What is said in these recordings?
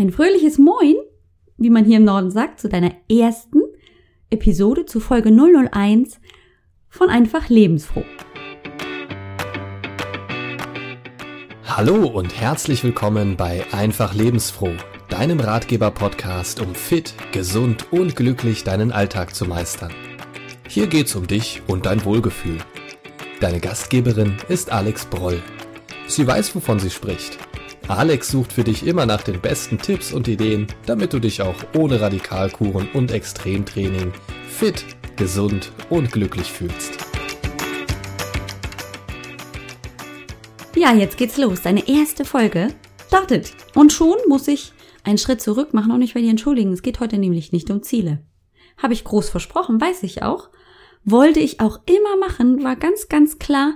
Ein fröhliches Moin, wie man hier im Norden sagt, zu deiner ersten Episode zu Folge 001 von Einfach Lebensfroh. Hallo und herzlich willkommen bei Einfach Lebensfroh, deinem Ratgeber-Podcast, um fit, gesund und glücklich deinen Alltag zu meistern. Hier geht's um dich und dein Wohlgefühl. Deine Gastgeberin ist Alex Broll. Sie weiß, wovon sie spricht. Alex sucht für dich immer nach den besten Tipps und Ideen, damit du dich auch ohne Radikalkuren und Extremtraining fit, gesund und glücklich fühlst. Ja, jetzt geht's los. Deine erste Folge startet. Und schon muss ich einen Schritt zurück machen und ich werde entschuldigen. Es geht heute nämlich nicht um Ziele. Habe ich groß versprochen, weiß ich auch. Wollte ich auch immer machen, war ganz, ganz klar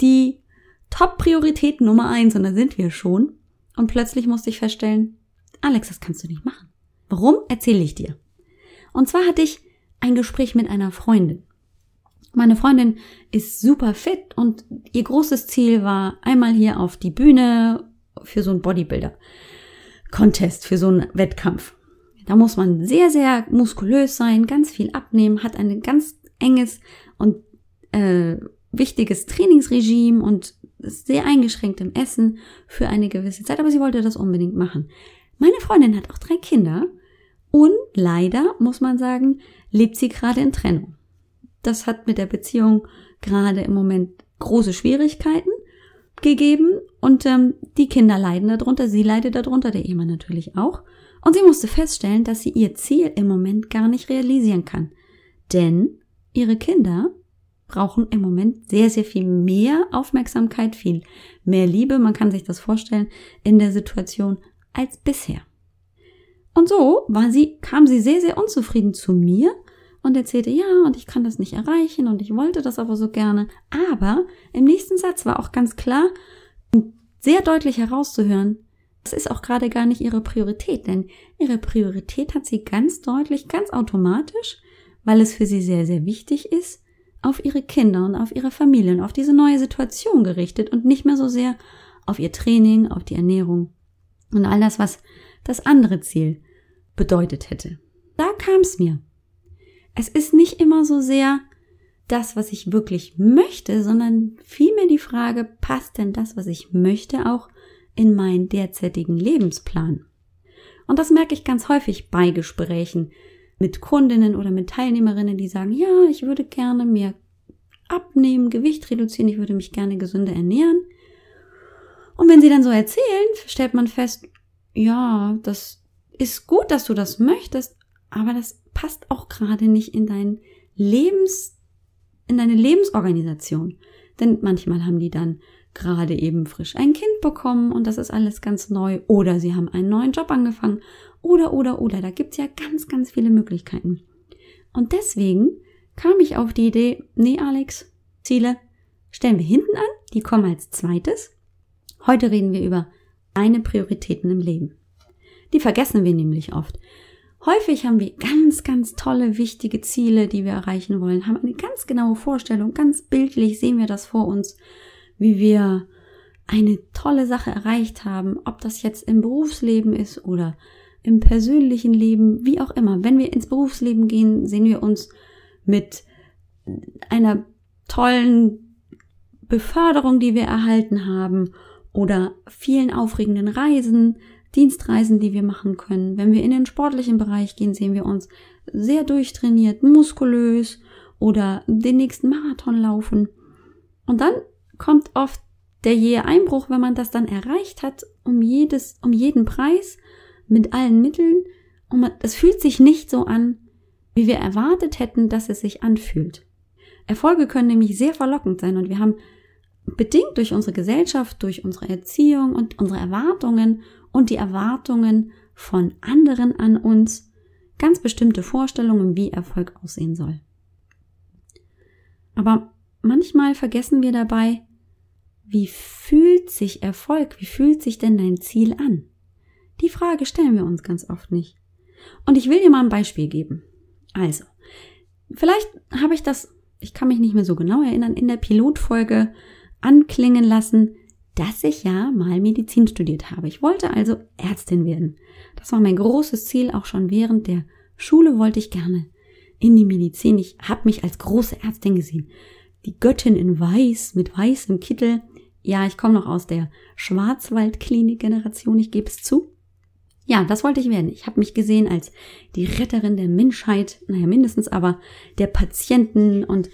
die Top-Priorität Nummer eins. Und da sind wir schon. Und plötzlich musste ich feststellen, Alex, das kannst du nicht machen. Warum? Erzähle ich dir. Und zwar hatte ich ein Gespräch mit einer Freundin. Meine Freundin ist super fit und ihr großes Ziel war einmal hier auf die Bühne für so ein Bodybuilder Contest, für so einen Wettkampf. Da muss man sehr, sehr muskulös sein, ganz viel abnehmen, hat ein ganz enges und äh, wichtiges Trainingsregime und sehr eingeschränkt im Essen für eine gewisse Zeit, aber sie wollte das unbedingt machen. Meine Freundin hat auch drei Kinder und leider, muss man sagen, lebt sie gerade in Trennung. Das hat mit der Beziehung gerade im Moment große Schwierigkeiten gegeben und ähm, die Kinder leiden darunter, sie leidet darunter, der Ehemann natürlich auch. Und sie musste feststellen, dass sie ihr Ziel im Moment gar nicht realisieren kann. Denn ihre Kinder brauchen im Moment sehr, sehr viel mehr Aufmerksamkeit, viel mehr Liebe, man kann sich das vorstellen, in der Situation als bisher. Und so war sie, kam sie sehr, sehr unzufrieden zu mir und erzählte, ja, und ich kann das nicht erreichen und ich wollte das aber so gerne. Aber im nächsten Satz war auch ganz klar und sehr deutlich herauszuhören, das ist auch gerade gar nicht ihre Priorität, denn ihre Priorität hat sie ganz deutlich, ganz automatisch, weil es für sie sehr, sehr wichtig ist, auf ihre Kinder und auf ihre Familien, auf diese neue Situation gerichtet und nicht mehr so sehr auf ihr Training, auf die Ernährung und all das, was das andere Ziel bedeutet hätte. Da kam es mir. Es ist nicht immer so sehr das, was ich wirklich möchte, sondern vielmehr die Frage, passt denn das, was ich möchte, auch in meinen derzeitigen Lebensplan? Und das merke ich ganz häufig bei Gesprächen, mit Kundinnen oder mit Teilnehmerinnen, die sagen, ja, ich würde gerne mehr abnehmen, Gewicht reduzieren, ich würde mich gerne gesünder ernähren. Und wenn sie dann so erzählen, stellt man fest, ja, das ist gut, dass du das möchtest, aber das passt auch gerade nicht in dein Lebens, in deine Lebensorganisation. Denn manchmal haben die dann gerade eben frisch ein Kind bekommen und das ist alles ganz neu oder sie haben einen neuen Job angefangen oder, oder, oder. Da gibt's ja ganz, ganz viele Möglichkeiten. Und deswegen kam ich auf die Idee, nee, Alex, Ziele stellen wir hinten an, die kommen als zweites. Heute reden wir über deine Prioritäten im Leben. Die vergessen wir nämlich oft. Häufig haben wir ganz, ganz tolle, wichtige Ziele, die wir erreichen wollen, haben eine ganz genaue Vorstellung, ganz bildlich sehen wir das vor uns, wie wir eine tolle Sache erreicht haben, ob das jetzt im Berufsleben ist oder im persönlichen Leben, wie auch immer. Wenn wir ins Berufsleben gehen, sehen wir uns mit einer tollen Beförderung, die wir erhalten haben oder vielen aufregenden Reisen, Dienstreisen, die wir machen können. Wenn wir in den sportlichen Bereich gehen, sehen wir uns sehr durchtrainiert, muskulös oder den nächsten Marathon laufen. Und dann kommt oft der jähe Einbruch, wenn man das dann erreicht hat, um jedes, um jeden Preis mit allen Mitteln. Und es fühlt sich nicht so an, wie wir erwartet hätten, dass es sich anfühlt. Erfolge können nämlich sehr verlockend sein und wir haben bedingt durch unsere Gesellschaft, durch unsere Erziehung und unsere Erwartungen und die Erwartungen von anderen an uns ganz bestimmte Vorstellungen, wie Erfolg aussehen soll. Aber manchmal vergessen wir dabei, wie fühlt sich Erfolg, wie fühlt sich denn dein Ziel an? Die Frage stellen wir uns ganz oft nicht. Und ich will dir mal ein Beispiel geben. Also, vielleicht habe ich das, ich kann mich nicht mehr so genau erinnern, in der Pilotfolge anklingen lassen. dass ich ja mal Medizin studiert habe. Ich wollte also Ärztin werden. Das war mein großes Ziel, auch schon während der Schule wollte ich gerne in die Medizin. Ich habe mich als große Ärztin gesehen. Die Göttin in Weiß, mit weißem Kittel. Ja, ich komme noch aus der Schwarzwaldklinik-Generation, ich gebe es zu. Ja, das wollte ich werden. Ich habe mich gesehen als die Retterin der Menschheit, naja, mindestens aber der Patienten und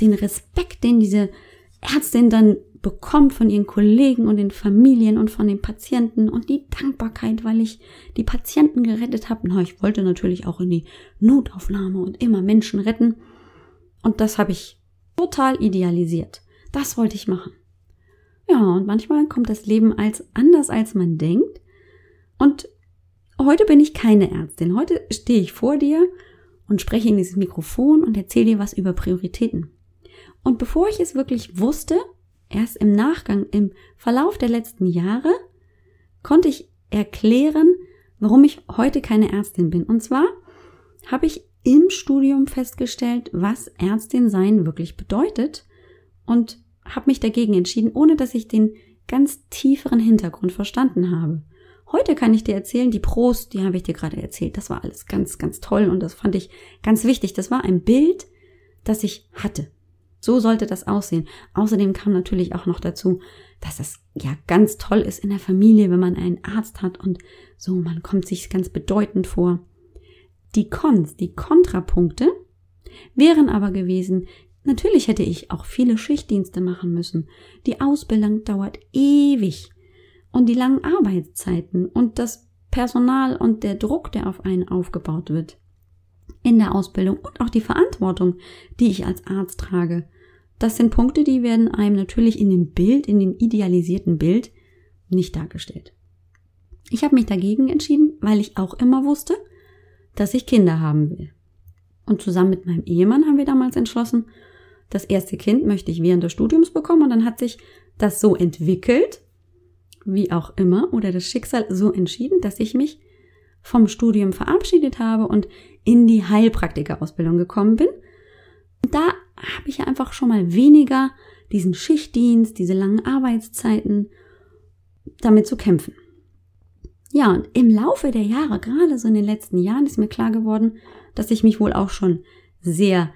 den Respekt, den diese Ärztin dann bekommt von ihren Kollegen und den Familien und von den Patienten und die Dankbarkeit, weil ich die Patienten gerettet habe. Na, ich wollte natürlich auch in die Notaufnahme und immer Menschen retten. Und das habe ich total idealisiert. Das wollte ich machen. Ja, und manchmal kommt das Leben als anders, als man denkt. Und heute bin ich keine Ärztin. Heute stehe ich vor dir und spreche in dieses Mikrofon und erzähle dir was über Prioritäten. Und bevor ich es wirklich wusste, erst im Nachgang, im Verlauf der letzten Jahre, konnte ich erklären, warum ich heute keine Ärztin bin. Und zwar habe ich im Studium festgestellt, was Ärztin sein wirklich bedeutet und habe mich dagegen entschieden, ohne dass ich den ganz tieferen Hintergrund verstanden habe. Heute kann ich dir erzählen, die Pros, die habe ich dir gerade erzählt. Das war alles ganz, ganz toll und das fand ich ganz wichtig. Das war ein Bild, das ich hatte. So sollte das aussehen. Außerdem kam natürlich auch noch dazu, dass es ja ganz toll ist in der Familie, wenn man einen Arzt hat und so, man kommt sich ganz bedeutend vor. Die Cons, die Kontrapunkte wären aber gewesen, natürlich hätte ich auch viele Schichtdienste machen müssen. Die Ausbildung dauert ewig. Und die langen Arbeitszeiten und das Personal und der Druck, der auf einen aufgebaut wird in der Ausbildung und auch die Verantwortung, die ich als Arzt trage. Das sind Punkte, die werden einem natürlich in dem Bild, in dem idealisierten Bild nicht dargestellt. Ich habe mich dagegen entschieden, weil ich auch immer wusste, dass ich Kinder haben will. Und zusammen mit meinem Ehemann haben wir damals entschlossen, das erste Kind möchte ich während des Studiums bekommen und dann hat sich das so entwickelt, wie auch immer, oder das Schicksal so entschieden, dass ich mich vom Studium verabschiedet habe und in die Heilpraktikerausbildung gekommen bin. Und da habe ich ja einfach schon mal weniger diesen Schichtdienst, diese langen Arbeitszeiten damit zu kämpfen. Ja, und im Laufe der Jahre, gerade so in den letzten Jahren, ist mir klar geworden, dass ich mich wohl auch schon sehr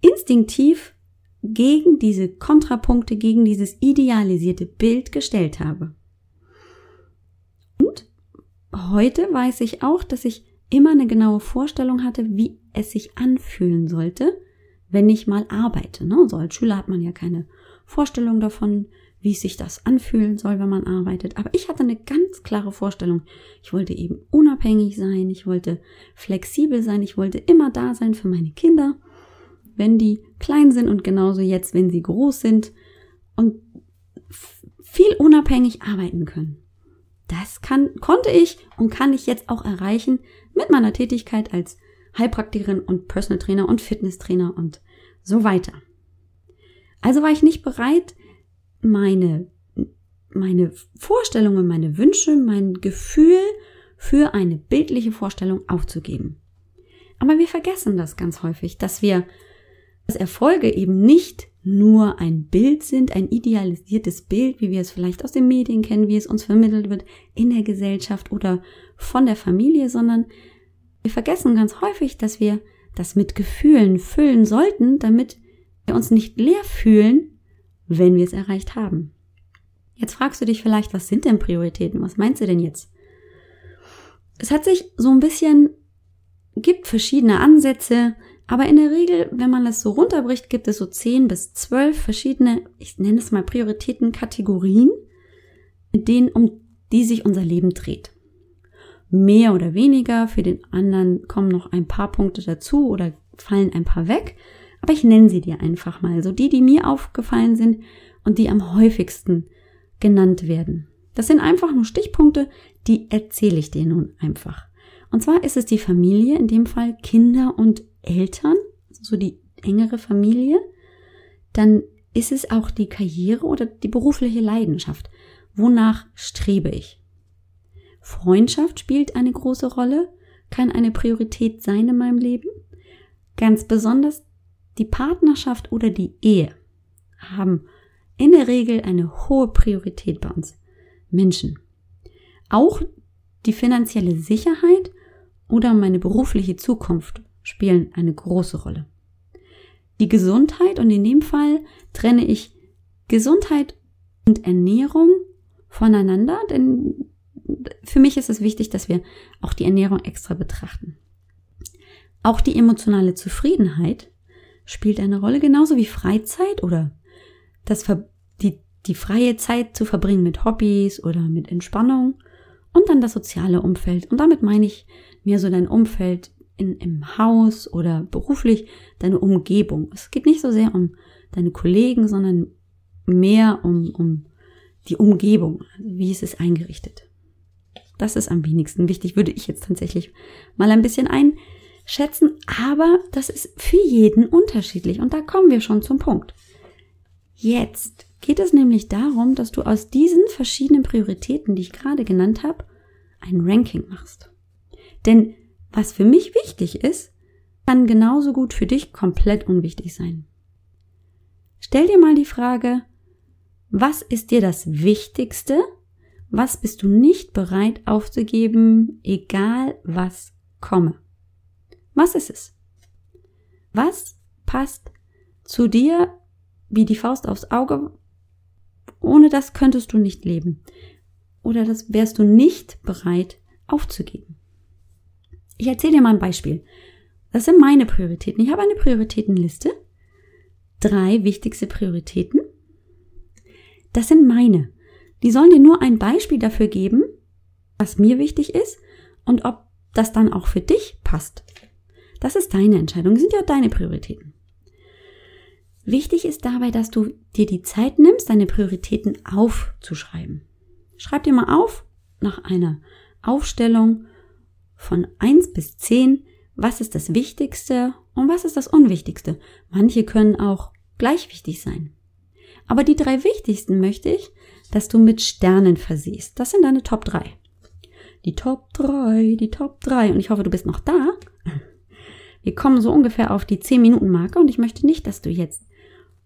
instinktiv gegen diese Kontrapunkte, gegen dieses idealisierte Bild gestellt habe. Heute weiß ich auch, dass ich immer eine genaue Vorstellung hatte, wie es sich anfühlen sollte, wenn ich mal arbeite. Ne? So als Schüler hat man ja keine Vorstellung davon, wie sich das anfühlen soll, wenn man arbeitet. Aber ich hatte eine ganz klare Vorstellung. Ich wollte eben unabhängig sein, ich wollte flexibel sein, ich wollte immer da sein für meine Kinder, wenn die klein sind und genauso jetzt, wenn sie groß sind und viel unabhängig arbeiten können. Das kann, konnte ich und kann ich jetzt auch erreichen mit meiner Tätigkeit als Heilpraktikerin und Personal Trainer und Fitnesstrainer und so weiter. Also war ich nicht bereit, meine, meine Vorstellungen, meine Wünsche, mein Gefühl für eine bildliche Vorstellung aufzugeben. Aber wir vergessen das ganz häufig, dass wir, dass Erfolge eben nicht nur ein Bild sind, ein idealisiertes Bild, wie wir es vielleicht aus den Medien kennen, wie es uns vermittelt wird in der Gesellschaft oder von der Familie, sondern wir vergessen ganz häufig, dass wir das mit Gefühlen füllen sollten, damit wir uns nicht leer fühlen, wenn wir es erreicht haben. Jetzt fragst du dich vielleicht, was sind denn Prioritäten? Was meinst du denn jetzt? Es hat sich so ein bisschen, gibt verschiedene Ansätze, aber in der Regel, wenn man das so runterbricht, gibt es so 10 bis 12 verschiedene, ich nenne es mal Prioritätenkategorien, mit denen, um die sich unser Leben dreht. Mehr oder weniger, für den anderen kommen noch ein paar Punkte dazu oder fallen ein paar weg, aber ich nenne sie dir einfach mal, so die, die mir aufgefallen sind und die am häufigsten genannt werden. Das sind einfach nur Stichpunkte, die erzähle ich dir nun einfach. Und zwar ist es die Familie, in dem Fall Kinder und Eltern, so die engere Familie, dann ist es auch die Karriere oder die berufliche Leidenschaft. Wonach strebe ich? Freundschaft spielt eine große Rolle, kann eine Priorität sein in meinem Leben. Ganz besonders die Partnerschaft oder die Ehe haben in der Regel eine hohe Priorität bei uns Menschen. Auch die finanzielle Sicherheit oder meine berufliche Zukunft spielen eine große Rolle. Die Gesundheit und in dem Fall trenne ich Gesundheit und Ernährung voneinander, denn für mich ist es wichtig, dass wir auch die Ernährung extra betrachten. Auch die emotionale Zufriedenheit spielt eine Rolle, genauso wie Freizeit oder das Ver die, die freie Zeit zu verbringen mit Hobbys oder mit Entspannung und dann das soziale Umfeld. Und damit meine ich mehr so dein Umfeld in, im Haus oder beruflich, deine Umgebung. Es geht nicht so sehr um deine Kollegen, sondern mehr um, um die Umgebung. Wie ist es eingerichtet? Das ist am wenigsten wichtig, würde ich jetzt tatsächlich mal ein bisschen einschätzen. Aber das ist für jeden unterschiedlich. Und da kommen wir schon zum Punkt. Jetzt geht es nämlich darum, dass du aus diesen verschiedenen Prioritäten, die ich gerade genannt habe, ein Ranking machst. Denn was für mich wichtig ist, kann genauso gut für dich komplett unwichtig sein. Stell dir mal die Frage, was ist dir das Wichtigste? Was bist du nicht bereit aufzugeben, egal was komme? Was ist es? Was passt zu dir wie die Faust aufs Auge? Ohne das könntest du nicht leben. Oder das wärst du nicht bereit aufzugeben. Ich erzähle dir mal ein Beispiel. Das sind meine Prioritäten. Ich habe eine Prioritätenliste. Drei wichtigste Prioritäten. Das sind meine. Die sollen dir nur ein Beispiel dafür geben, was mir wichtig ist und ob das dann auch für dich passt. Das ist deine Entscheidung. Das sind ja deine Prioritäten. Wichtig ist dabei, dass du dir die Zeit nimmst, deine Prioritäten aufzuschreiben. Schreib dir mal auf, nach einer Aufstellung von eins bis zehn, was ist das Wichtigste und was ist das Unwichtigste. Manche können auch gleich wichtig sein. Aber die drei wichtigsten möchte ich, dass du mit Sternen versiehst. Das sind deine Top 3. Die Top 3, die Top 3. Und ich hoffe, du bist noch da. Wir kommen so ungefähr auf die 10 Minuten Marke und ich möchte nicht, dass du jetzt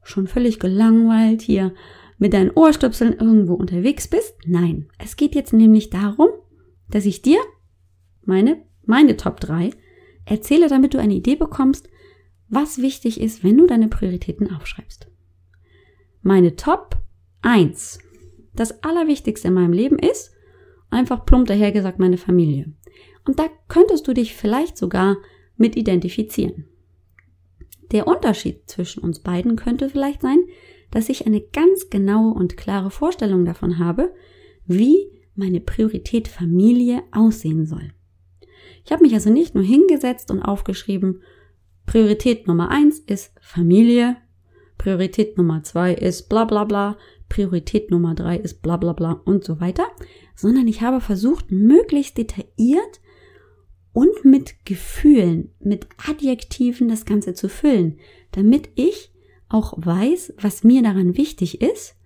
schon völlig gelangweilt hier mit deinen Ohrstöpseln irgendwo unterwegs bist. Nein, es geht jetzt nämlich darum, dass ich dir meine, meine Top 3 erzähle, damit du eine Idee bekommst, was wichtig ist, wenn du deine Prioritäten aufschreibst. Meine Top 1. Das Allerwichtigste in meinem Leben ist, einfach plump dahergesagt, meine Familie. Und da könntest du dich vielleicht sogar mit identifizieren. Der Unterschied zwischen uns beiden könnte vielleicht sein, dass ich eine ganz genaue und klare Vorstellung davon habe, wie meine Priorität Familie aussehen soll. Ich habe mich also nicht nur hingesetzt und aufgeschrieben, Priorität Nummer eins ist Familie, Priorität Nummer zwei ist bla bla bla, Priorität Nummer drei ist bla bla bla und so weiter, sondern ich habe versucht, möglichst detailliert und mit Gefühlen, mit Adjektiven das Ganze zu füllen, damit ich auch weiß, was mir daran wichtig ist.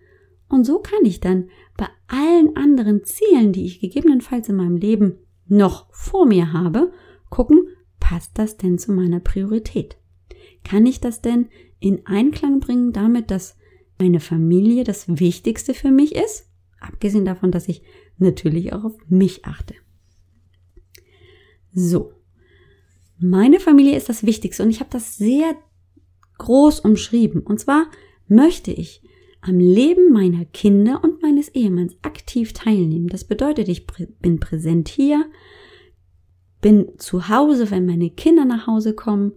Und so kann ich dann bei allen anderen Zielen, die ich gegebenenfalls in meinem Leben noch vor mir habe, gucken, passt das denn zu meiner Priorität? Kann ich das denn in Einklang bringen damit, dass meine Familie das Wichtigste für mich ist? Abgesehen davon, dass ich natürlich auch auf mich achte. So. Meine Familie ist das Wichtigste und ich habe das sehr groß umschrieben. Und zwar möchte ich am Leben meiner Kinder und meines Ehemanns aktiv teilnehmen. Das bedeutet, ich bin präsent hier, bin zu Hause, wenn meine Kinder nach Hause kommen,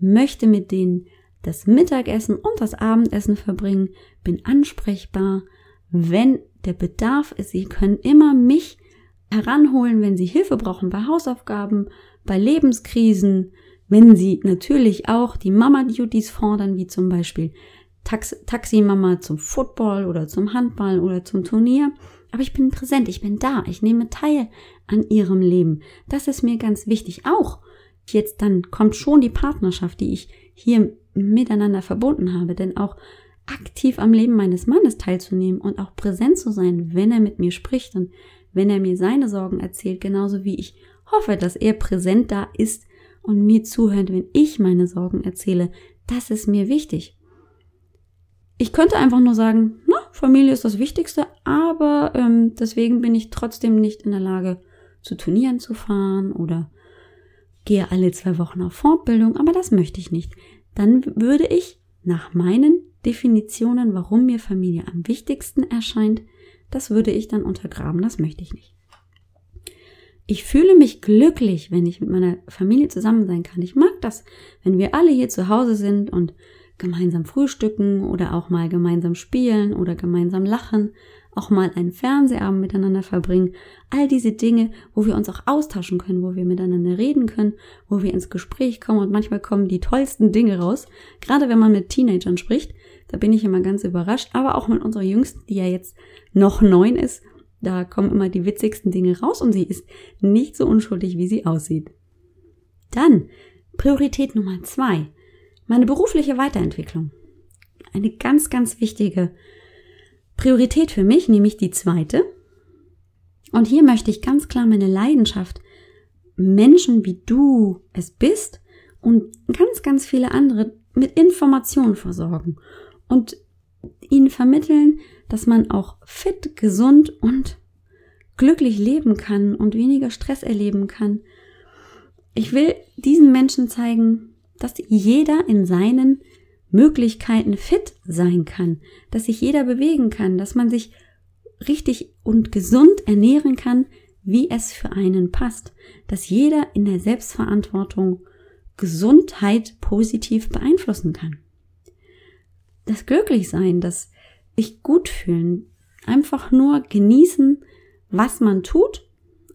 möchte mit denen das Mittagessen und das Abendessen verbringen, bin ansprechbar, wenn der Bedarf ist. Sie können immer mich heranholen, wenn Sie Hilfe brauchen bei Hausaufgaben, bei Lebenskrisen, wenn Sie natürlich auch die Mama-Duties fordern, wie zum Beispiel Tax Taximama zum Football oder zum Handball oder zum Turnier. Aber ich bin präsent, ich bin da, ich nehme teil an Ihrem Leben. Das ist mir ganz wichtig. Auch jetzt dann kommt schon die Partnerschaft, die ich hier miteinander verbunden habe, denn auch aktiv am Leben meines Mannes teilzunehmen und auch präsent zu sein, wenn er mit mir spricht und wenn er mir seine Sorgen erzählt, genauso wie ich hoffe, dass er präsent da ist und mir zuhört, wenn ich meine Sorgen erzähle. Das ist mir wichtig. Ich könnte einfach nur sagen, na, Familie ist das Wichtigste, aber ähm, deswegen bin ich trotzdem nicht in der Lage, zu Turnieren zu fahren oder gehe alle zwei Wochen auf Fortbildung, aber das möchte ich nicht. Dann würde ich nach meinen Definitionen, warum mir Familie am wichtigsten erscheint, das würde ich dann untergraben, das möchte ich nicht. Ich fühle mich glücklich, wenn ich mit meiner Familie zusammen sein kann. Ich mag das, wenn wir alle hier zu Hause sind und gemeinsam frühstücken oder auch mal gemeinsam spielen oder gemeinsam lachen, auch mal einen Fernsehabend miteinander verbringen. All diese Dinge, wo wir uns auch austauschen können, wo wir miteinander reden können, wo wir ins Gespräch kommen und manchmal kommen die tollsten Dinge raus. Gerade wenn man mit Teenagern spricht, da bin ich immer ganz überrascht, aber auch mit unserer Jüngsten, die ja jetzt noch neun ist, da kommen immer die witzigsten Dinge raus und sie ist nicht so unschuldig, wie sie aussieht. Dann Priorität Nummer zwei. Meine berufliche Weiterentwicklung. Eine ganz, ganz wichtige Priorität für mich, nämlich die zweite. Und hier möchte ich ganz klar meine Leidenschaft, Menschen wie du es bist und ganz, ganz viele andere mit Informationen versorgen und ihnen vermitteln, dass man auch fit, gesund und glücklich leben kann und weniger Stress erleben kann. Ich will diesen Menschen zeigen, dass jeder in seinen Möglichkeiten fit sein kann, dass sich jeder bewegen kann, dass man sich richtig und gesund ernähren kann, wie es für einen passt, dass jeder in der Selbstverantwortung Gesundheit positiv beeinflussen kann. Das Glücklichsein, das sich gut fühlen, einfach nur genießen, was man tut,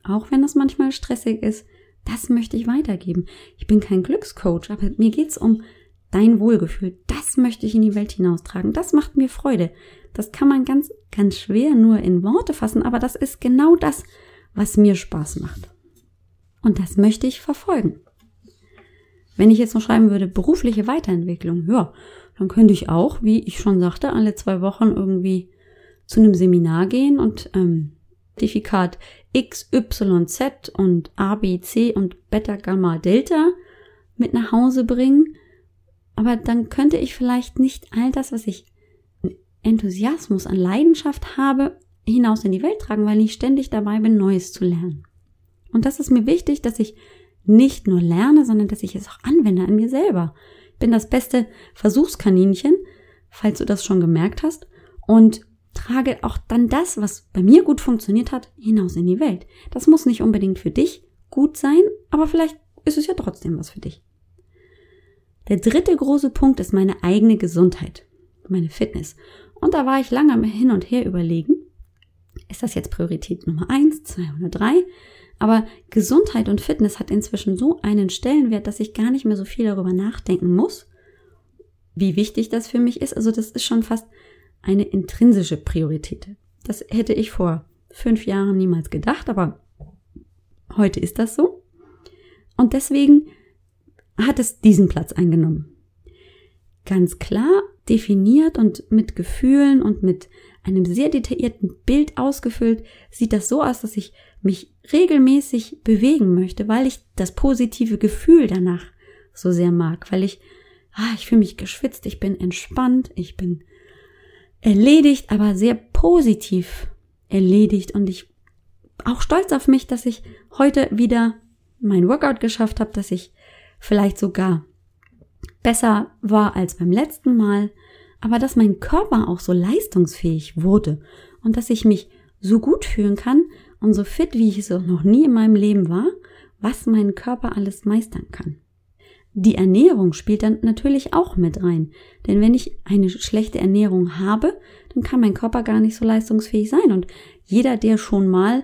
auch wenn das manchmal stressig ist, das möchte ich weitergeben. Ich bin kein Glückscoach, aber mir geht's um dein Wohlgefühl. Das möchte ich in die Welt hinaustragen. Das macht mir Freude. Das kann man ganz, ganz schwer nur in Worte fassen, aber das ist genau das, was mir Spaß macht. Und das möchte ich verfolgen. Wenn ich jetzt noch schreiben würde, berufliche Weiterentwicklung, ja, dann könnte ich auch, wie ich schon sagte, alle zwei Wochen irgendwie zu einem Seminar gehen und ähm, Zertifikat X, Y, Z und A, B, C und Beta, Gamma, Delta mit nach Hause bringen. Aber dann könnte ich vielleicht nicht all das, was ich Enthusiasmus an Leidenschaft habe, hinaus in die Welt tragen, weil ich ständig dabei bin, Neues zu lernen. Und das ist mir wichtig, dass ich nicht nur lerne, sondern dass ich es auch anwende an mir selber bin das beste Versuchskaninchen, falls du das schon gemerkt hast, und trage auch dann das, was bei mir gut funktioniert hat, hinaus in die Welt. Das muss nicht unbedingt für dich gut sein, aber vielleicht ist es ja trotzdem was für dich. Der dritte große Punkt ist meine eigene Gesundheit, meine Fitness. Und da war ich lange hin und her überlegen, ist das jetzt Priorität Nummer eins, zwei oder drei? Aber Gesundheit und Fitness hat inzwischen so einen Stellenwert, dass ich gar nicht mehr so viel darüber nachdenken muss, wie wichtig das für mich ist. Also das ist schon fast eine intrinsische Priorität. Das hätte ich vor fünf Jahren niemals gedacht, aber heute ist das so. Und deswegen hat es diesen Platz eingenommen. Ganz klar definiert und mit Gefühlen und mit einem sehr detaillierten Bild ausgefüllt, sieht das so aus, dass ich mich regelmäßig bewegen möchte, weil ich das positive Gefühl danach so sehr mag, weil ich, ah, ich fühle mich geschwitzt, ich bin entspannt, ich bin erledigt, aber sehr positiv erledigt und ich auch stolz auf mich, dass ich heute wieder mein Workout geschafft habe, dass ich vielleicht sogar besser war als beim letzten Mal, aber dass mein Körper auch so leistungsfähig wurde und dass ich mich so gut fühlen kann und so fit, wie ich es noch nie in meinem Leben war, was mein Körper alles meistern kann. Die Ernährung spielt dann natürlich auch mit rein. Denn wenn ich eine schlechte Ernährung habe, dann kann mein Körper gar nicht so leistungsfähig sein. Und jeder, der schon mal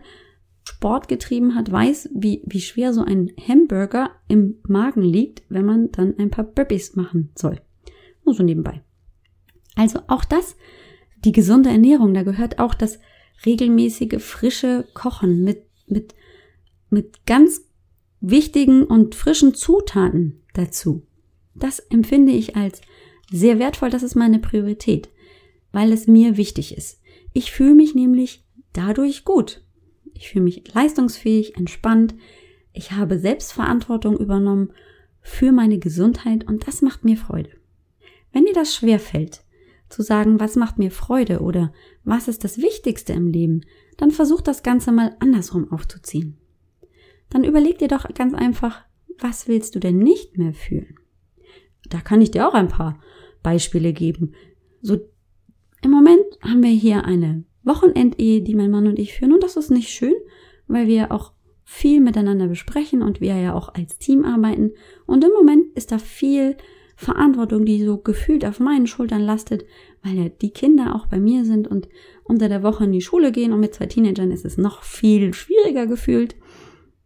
Sport getrieben hat, weiß, wie, wie schwer so ein Hamburger im Magen liegt, wenn man dann ein paar Burpees machen soll. Nur so nebenbei. Also auch das, die gesunde Ernährung, da gehört auch das regelmäßige frische Kochen mit, mit, mit ganz wichtigen und frischen Zutaten dazu. Das empfinde ich als sehr wertvoll, das ist meine Priorität, weil es mir wichtig ist. Ich fühle mich nämlich dadurch gut. Ich fühle mich leistungsfähig, entspannt. Ich habe Selbstverantwortung übernommen für meine Gesundheit und das macht mir Freude. Wenn dir das schwer fällt, zu sagen, was macht mir Freude oder was ist das Wichtigste im Leben, dann versuch das Ganze mal andersrum aufzuziehen. Dann überleg dir doch ganz einfach, was willst du denn nicht mehr fühlen? Da kann ich dir auch ein paar Beispiele geben. So, im Moment haben wir hier eine Wochenendehe, die mein Mann und ich führen und das ist nicht schön, weil wir auch viel miteinander besprechen und wir ja auch als Team arbeiten und im Moment ist da viel Verantwortung, die so gefühlt auf meinen Schultern lastet, weil ja die Kinder auch bei mir sind und unter der Woche in die Schule gehen und mit zwei Teenagern ist es noch viel schwieriger gefühlt.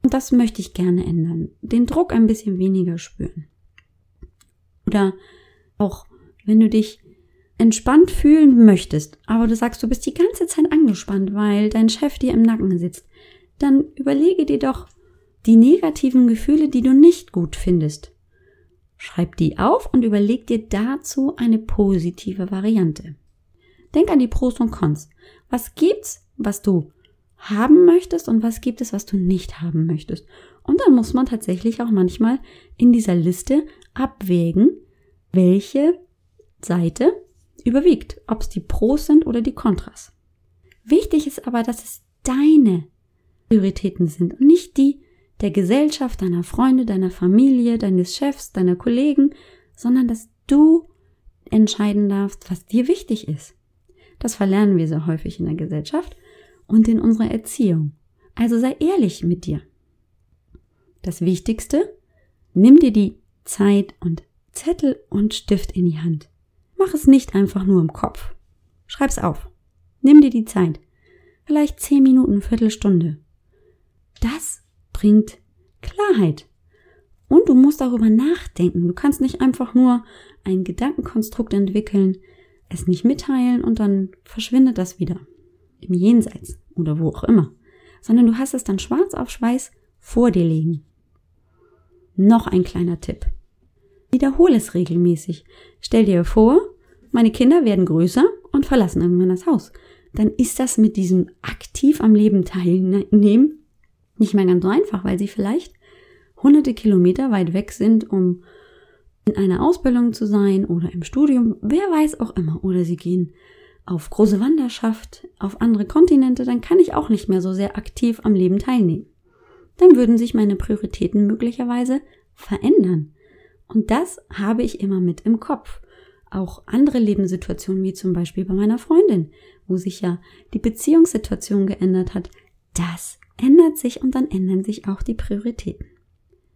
Und das möchte ich gerne ändern. Den Druck ein bisschen weniger spüren. Oder auch, wenn du dich entspannt fühlen möchtest, aber du sagst, du bist die ganze Zeit angespannt, weil dein Chef dir im Nacken sitzt, dann überlege dir doch die negativen Gefühle, die du nicht gut findest. Schreib die auf und überleg dir dazu eine positive Variante. Denk an die Pros und Cons. Was gibt's, was du haben möchtest und was gibt es, was du nicht haben möchtest? Und dann muss man tatsächlich auch manchmal in dieser Liste abwägen, welche Seite überwiegt, ob es die Pros sind oder die Kontras. Wichtig ist aber, dass es deine Prioritäten sind und nicht die der Gesellschaft, deiner Freunde, deiner Familie, deines Chefs, deiner Kollegen, sondern dass du entscheiden darfst, was dir wichtig ist. Das verlernen wir sehr häufig in der Gesellschaft und in unserer Erziehung. Also sei ehrlich mit dir. Das Wichtigste, nimm dir die Zeit und Zettel und Stift in die Hand. Mach es nicht einfach nur im Kopf. Schreib's auf. Nimm dir die Zeit. Vielleicht zehn Minuten, Viertelstunde. Das bringt Klarheit. Und du musst darüber nachdenken. Du kannst nicht einfach nur ein Gedankenkonstrukt entwickeln, es nicht mitteilen und dann verschwindet das wieder. Im Jenseits oder wo auch immer. Sondern du hast es dann schwarz auf Schweiß vor dir liegen. Noch ein kleiner Tipp. Wiederhole es regelmäßig. Stell dir vor, meine Kinder werden größer und verlassen irgendwann das Haus. Dann ist das mit diesem aktiv am Leben teilnehmen nicht mehr ganz so einfach, weil sie vielleicht hunderte Kilometer weit weg sind, um in einer Ausbildung zu sein oder im Studium, wer weiß auch immer. Oder sie gehen auf große Wanderschaft, auf andere Kontinente, dann kann ich auch nicht mehr so sehr aktiv am Leben teilnehmen. Dann würden sich meine Prioritäten möglicherweise verändern. Und das habe ich immer mit im Kopf. Auch andere Lebenssituationen, wie zum Beispiel bei meiner Freundin, wo sich ja die Beziehungssituation geändert hat, das ändert sich und dann ändern sich auch die Prioritäten.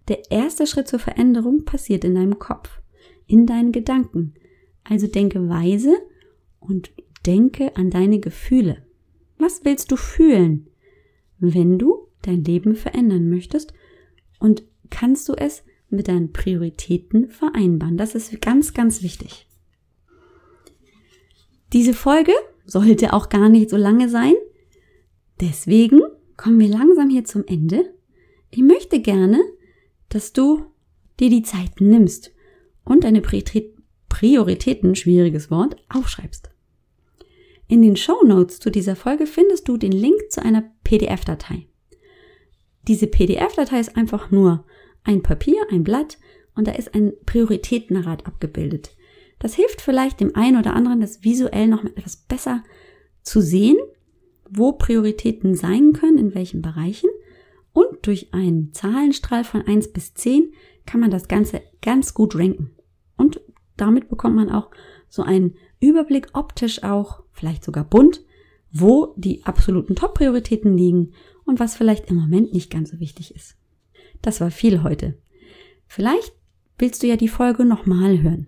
Der erste Schritt zur Veränderung passiert in deinem Kopf, in deinen Gedanken. Also denke weise und denke an deine Gefühle. Was willst du fühlen, wenn du dein Leben verändern möchtest? Und kannst du es mit deinen Prioritäten vereinbaren? Das ist ganz, ganz wichtig. Diese Folge sollte auch gar nicht so lange sein. Deswegen kommen wir langsam hier zum Ende. Ich möchte gerne, dass du dir die Zeit nimmst und deine Prioritäten, schwieriges Wort, aufschreibst. In den Show Notes zu dieser Folge findest du den Link zu einer PDF-Datei. Diese PDF-Datei ist einfach nur ein Papier, ein Blatt und da ist ein Prioritätenrad abgebildet. Das hilft vielleicht dem einen oder anderen, das visuell noch etwas besser zu sehen wo Prioritäten sein können, in welchen Bereichen. Und durch einen Zahlenstrahl von 1 bis 10 kann man das Ganze ganz gut ranken. Und damit bekommt man auch so einen Überblick optisch auch, vielleicht sogar bunt, wo die absoluten Top-Prioritäten liegen und was vielleicht im Moment nicht ganz so wichtig ist. Das war viel heute. Vielleicht willst du ja die Folge nochmal hören.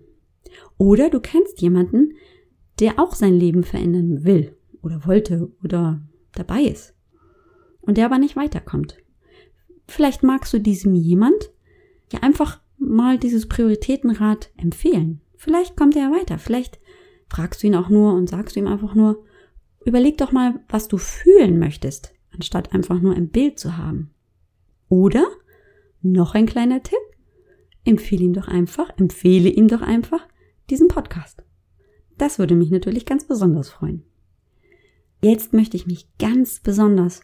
Oder du kennst jemanden, der auch sein Leben verändern will oder wollte oder dabei ist und der aber nicht weiterkommt. Vielleicht magst du diesem jemand ja einfach mal dieses Prioritätenrad empfehlen. Vielleicht kommt er ja weiter. Vielleicht fragst du ihn auch nur und sagst du ihm einfach nur, überleg doch mal, was du fühlen möchtest, anstatt einfach nur ein Bild zu haben. Oder noch ein kleiner Tipp. Empfehle ihm doch einfach, empfehle ihm doch einfach diesen Podcast. Das würde mich natürlich ganz besonders freuen. Jetzt möchte ich mich ganz besonders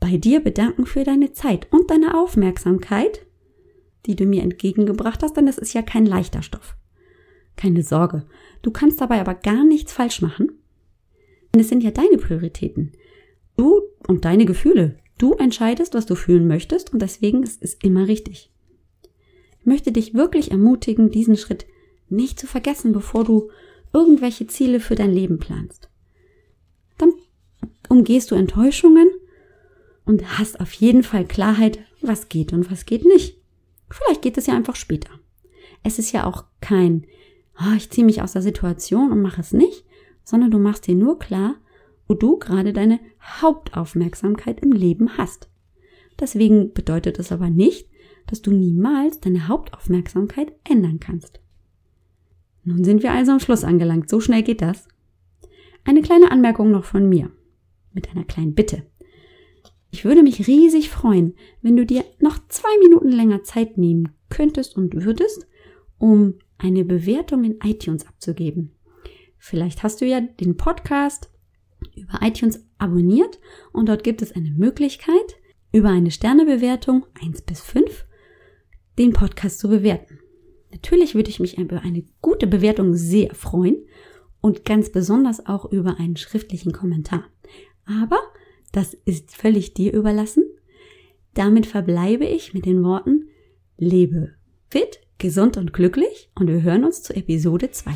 bei dir bedanken für deine Zeit und deine Aufmerksamkeit, die du mir entgegengebracht hast, denn das ist ja kein leichter Stoff. Keine Sorge, du kannst dabei aber gar nichts falsch machen. Denn es sind ja deine Prioritäten. Du und deine Gefühle. Du entscheidest, was du fühlen möchtest und deswegen ist es immer richtig. Ich möchte dich wirklich ermutigen, diesen Schritt nicht zu vergessen, bevor du irgendwelche Ziele für dein Leben planst. Dann umgehst du Enttäuschungen und hast auf jeden Fall Klarheit, was geht und was geht nicht. Vielleicht geht es ja einfach später. Es ist ja auch kein, oh, ich ziehe mich aus der Situation und mache es nicht, sondern du machst dir nur klar, wo du gerade deine Hauptaufmerksamkeit im Leben hast. Deswegen bedeutet es aber nicht, dass du niemals deine Hauptaufmerksamkeit ändern kannst. Nun sind wir also am Schluss angelangt. So schnell geht das. Eine kleine Anmerkung noch von mir. Mit einer kleinen Bitte. Ich würde mich riesig freuen, wenn du dir noch zwei Minuten länger Zeit nehmen könntest und würdest, um eine Bewertung in iTunes abzugeben. Vielleicht hast du ja den Podcast über iTunes abonniert und dort gibt es eine Möglichkeit, über eine Sternebewertung 1 bis 5 den Podcast zu bewerten. Natürlich würde ich mich über eine gute Bewertung sehr freuen und ganz besonders auch über einen schriftlichen Kommentar. Aber das ist völlig dir überlassen. Damit verbleibe ich mit den Worten, lebe fit, gesund und glücklich und wir hören uns zu Episode 2.